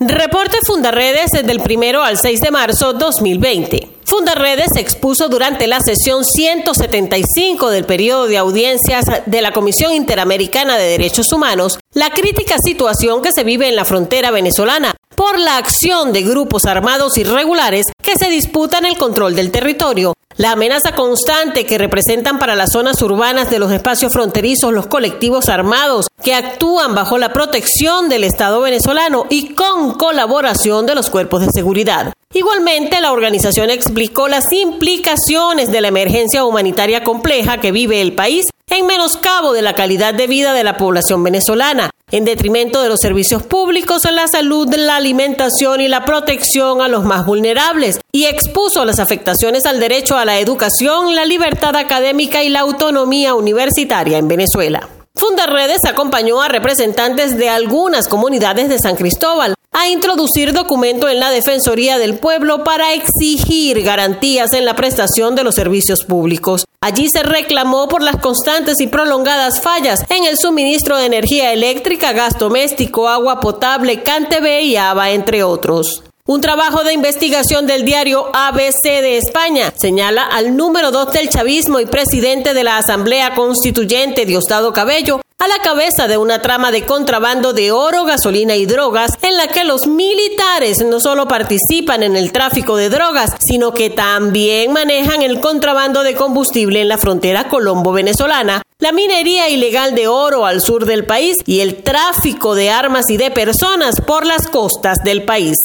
Reporte Fundarredes del 1 al 6 de marzo 2020. Fundarredes expuso durante la sesión 175 del periodo de audiencias de la Comisión Interamericana de Derechos Humanos la crítica situación que se vive en la frontera venezolana por la acción de grupos armados irregulares se disputan el control del territorio, la amenaza constante que representan para las zonas urbanas de los espacios fronterizos los colectivos armados que actúan bajo la protección del Estado venezolano y con colaboración de los cuerpos de seguridad. Igualmente, la organización explicó las implicaciones de la emergencia humanitaria compleja que vive el país en menoscabo de la calidad de vida de la población venezolana, en detrimento de los servicios públicos, la salud, la alimentación y la protección a los más vulnerables, y expuso las afectaciones al derecho a la educación, la libertad académica y la autonomía universitaria en Venezuela. Fundarredes acompañó a representantes de algunas comunidades de San Cristóbal a introducir documento en la Defensoría del Pueblo para exigir garantías en la prestación de los servicios públicos. Allí se reclamó por las constantes y prolongadas fallas en el suministro de energía eléctrica, gas doméstico, agua potable, CanTV y ABA, entre otros. Un trabajo de investigación del diario ABC de España señala al número dos del chavismo y presidente de la Asamblea Constituyente, Diosdado Cabello, a la cabeza de una trama de contrabando de oro, gasolina y drogas, en la que los militares no solo participan en el tráfico de drogas, sino que también manejan el contrabando de combustible en la frontera colombo-venezolana, la minería ilegal de oro al sur del país y el tráfico de armas y de personas por las costas del país.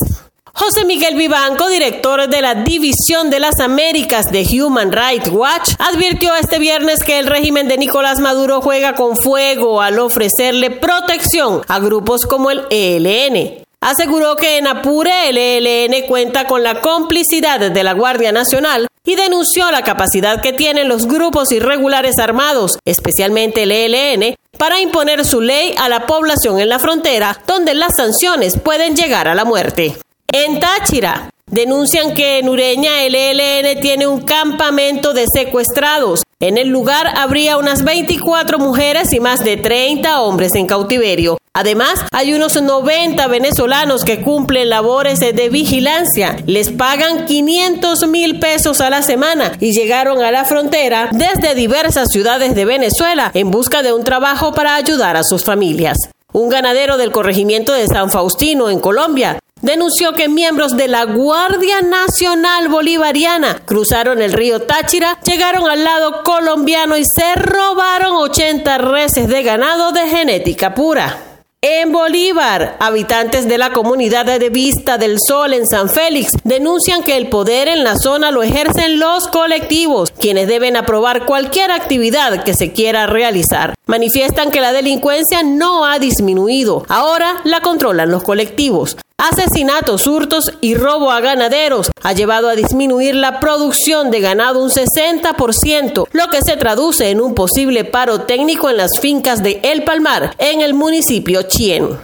José Miguel Vivanco, director de la División de las Américas de Human Rights Watch, advirtió este viernes que el régimen de Nicolás Maduro juega con fuego al ofrecerle protección a grupos como el ELN. Aseguró que en Apure el ELN cuenta con la complicidad de la Guardia Nacional y denunció la capacidad que tienen los grupos irregulares armados, especialmente el ELN, para imponer su ley a la población en la frontera, donde las sanciones pueden llegar a la muerte. En Táchira, denuncian que en Ureña el ELN tiene un campamento de secuestrados. En el lugar habría unas 24 mujeres y más de 30 hombres en cautiverio. Además, hay unos 90 venezolanos que cumplen labores de vigilancia. Les pagan 500 mil pesos a la semana y llegaron a la frontera desde diversas ciudades de Venezuela en busca de un trabajo para ayudar a sus familias. Un ganadero del corregimiento de San Faustino, en Colombia, denunció que miembros de la Guardia Nacional Bolivariana cruzaron el río Táchira, llegaron al lado colombiano y se robaron 80 reses de ganado de genética pura. En Bolívar, habitantes de la comunidad de Vista del Sol en San Félix denuncian que el poder en la zona lo ejercen los colectivos, quienes deben aprobar cualquier actividad que se quiera realizar. Manifiestan que la delincuencia no ha disminuido, ahora la controlan los colectivos. Asesinatos, hurtos y robo a ganaderos ha llevado a disminuir la producción de ganado un 60%, lo que se traduce en un posible paro técnico en las fincas de El Palmar, en el municipio Chien.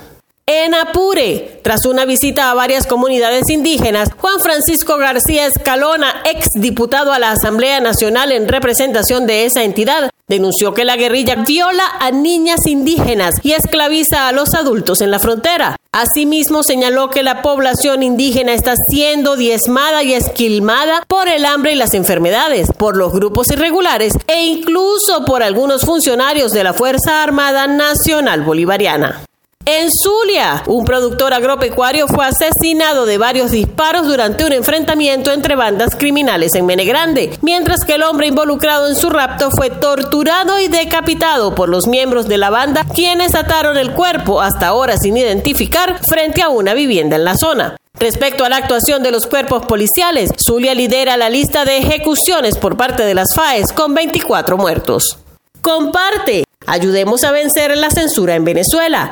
En Apure, tras una visita a varias comunidades indígenas, Juan Francisco García Escalona, ex diputado a la Asamblea Nacional en representación de esa entidad, denunció que la guerrilla viola a niñas indígenas y esclaviza a los adultos en la frontera. Asimismo, señaló que la población indígena está siendo diezmada y esquilmada por el hambre y las enfermedades, por los grupos irregulares e incluso por algunos funcionarios de la Fuerza Armada Nacional Bolivariana. En Zulia, un productor agropecuario fue asesinado de varios disparos durante un enfrentamiento entre bandas criminales en Menegrande, mientras que el hombre involucrado en su rapto fue torturado y decapitado por los miembros de la banda, quienes ataron el cuerpo, hasta ahora sin identificar, frente a una vivienda en la zona. Respecto a la actuación de los cuerpos policiales, Zulia lidera la lista de ejecuciones por parte de las FAES con 24 muertos. Comparte. Ayudemos a vencer la censura en Venezuela.